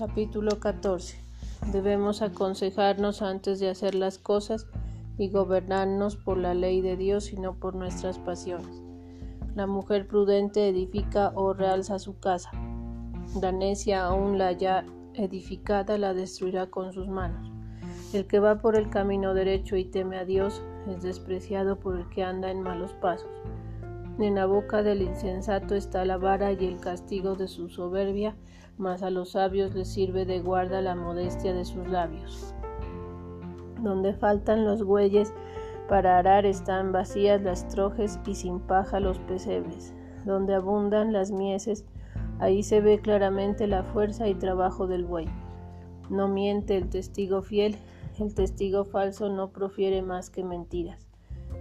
Capítulo 14. Debemos aconsejarnos antes de hacer las cosas y gobernarnos por la ley de Dios y no por nuestras pasiones. La mujer prudente edifica o realza su casa. La necia aún la ya edificada la destruirá con sus manos. El que va por el camino derecho y teme a Dios es despreciado por el que anda en malos pasos. En la boca del insensato está la vara y el castigo de su soberbia, mas a los sabios les sirve de guarda la modestia de sus labios. Donde faltan los bueyes para arar están vacías las trojes y sin paja los pesebres. Donde abundan las mieses, ahí se ve claramente la fuerza y trabajo del buey. No miente el testigo fiel, el testigo falso no profiere más que mentiras.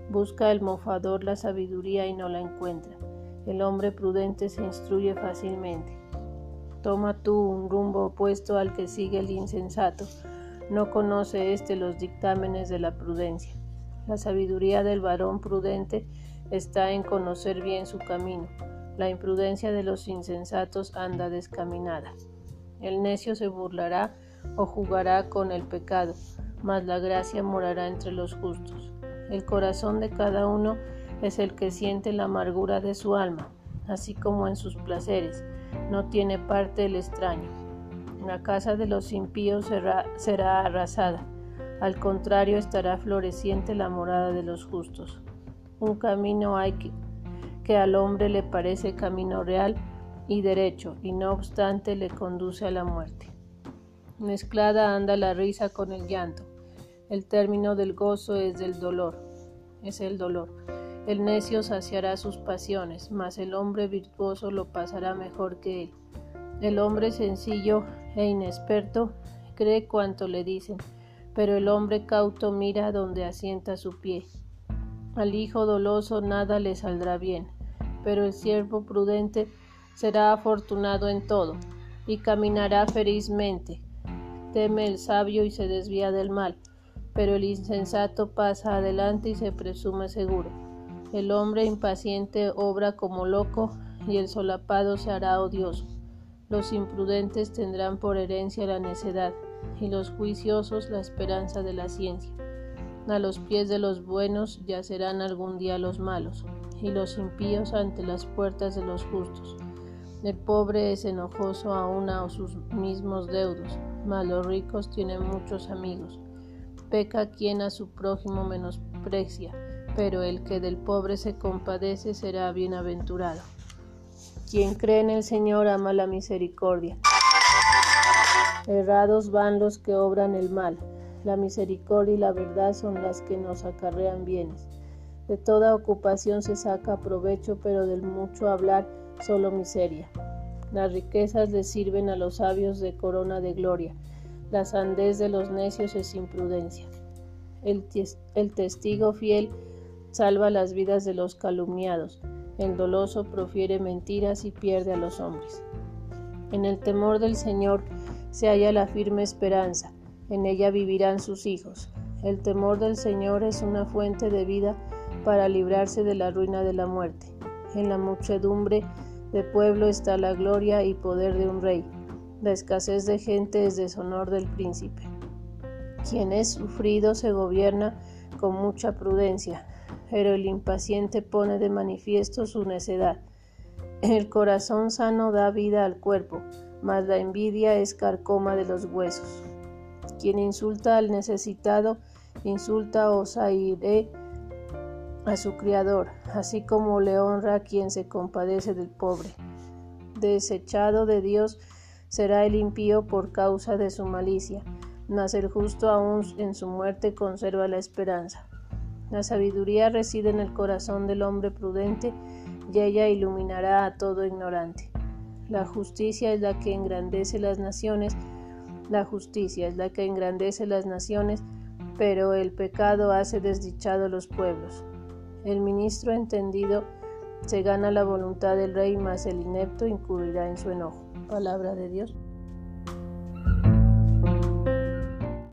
Busca el mofador la sabiduría y no la encuentra. El hombre prudente se instruye fácilmente. Toma tú un rumbo opuesto al que sigue el insensato. No conoce éste los dictámenes de la prudencia. La sabiduría del varón prudente está en conocer bien su camino. La imprudencia de los insensatos anda descaminada. El necio se burlará o jugará con el pecado, mas la gracia morará entre los justos. El corazón de cada uno es el que siente la amargura de su alma, así como en sus placeres no tiene parte el extraño. La casa de los impíos será, arrasada, al contrario estará floreciente la morada de los justos. Un camino hay que, que al hombre le parece camino real y derecho, y no obstante le conduce a la muerte. Mezclada anda la risa con el llanto. El término del gozo es del dolor, es el dolor. El necio saciará sus pasiones, mas el hombre virtuoso lo pasará mejor que él. El hombre sencillo e inexperto cree cuanto le dicen, pero el hombre cauto mira donde asienta su pie. Al hijo doloso nada le saldrá bien, pero el siervo prudente será afortunado en todo, y caminará felizmente. Teme el sabio y se desvía del mal, pero el insensato pasa adelante y se presume seguro. El hombre impaciente obra como loco y el solapado se hará odioso. Los imprudentes tendrán por herencia la necedad y los juiciosos la esperanza de la ciencia. A los pies de los buenos yacerán algún día los malos y los impíos ante las puertas de los justos. El pobre es enojoso aún a sus mismos deudos, mas los ricos tienen muchos amigos. Peca quien a su prójimo menosprecia pero el que del pobre se compadece será bienaventurado. Quien cree en el Señor ama la misericordia. Errados van los que obran el mal. La misericordia y la verdad son las que nos acarrean bienes. De toda ocupación se saca provecho, pero del mucho hablar solo miseria. Las riquezas le sirven a los sabios de corona de gloria. La sandez de los necios es imprudencia. El, el testigo fiel salva las vidas de los calumniados. El doloso profiere mentiras y pierde a los hombres. En el temor del Señor se halla la firme esperanza, en ella vivirán sus hijos. El temor del Señor es una fuente de vida para librarse de la ruina de la muerte. En la muchedumbre de pueblo está la gloria y poder de un rey. La escasez de gente es deshonor del príncipe. Quien es sufrido se gobierna con mucha prudencia, pero el impaciente pone de manifiesto su necedad. El corazón sano da vida al cuerpo, mas la envidia es carcoma de los huesos. Quien insulta al necesitado, insulta o sairé a su criador, así como le honra a quien se compadece del pobre. Desechado de Dios será el impío por causa de su malicia, mas el justo aún en su muerte conserva la esperanza. La sabiduría reside en el corazón del hombre prudente y ella iluminará a todo ignorante. La justicia es la que engrandece las naciones, la justicia es la que engrandece las naciones, pero el pecado hace desdichado los pueblos. El ministro entendido se gana la voluntad del rey, mas el inepto incurrirá en su enojo. Palabra de Dios.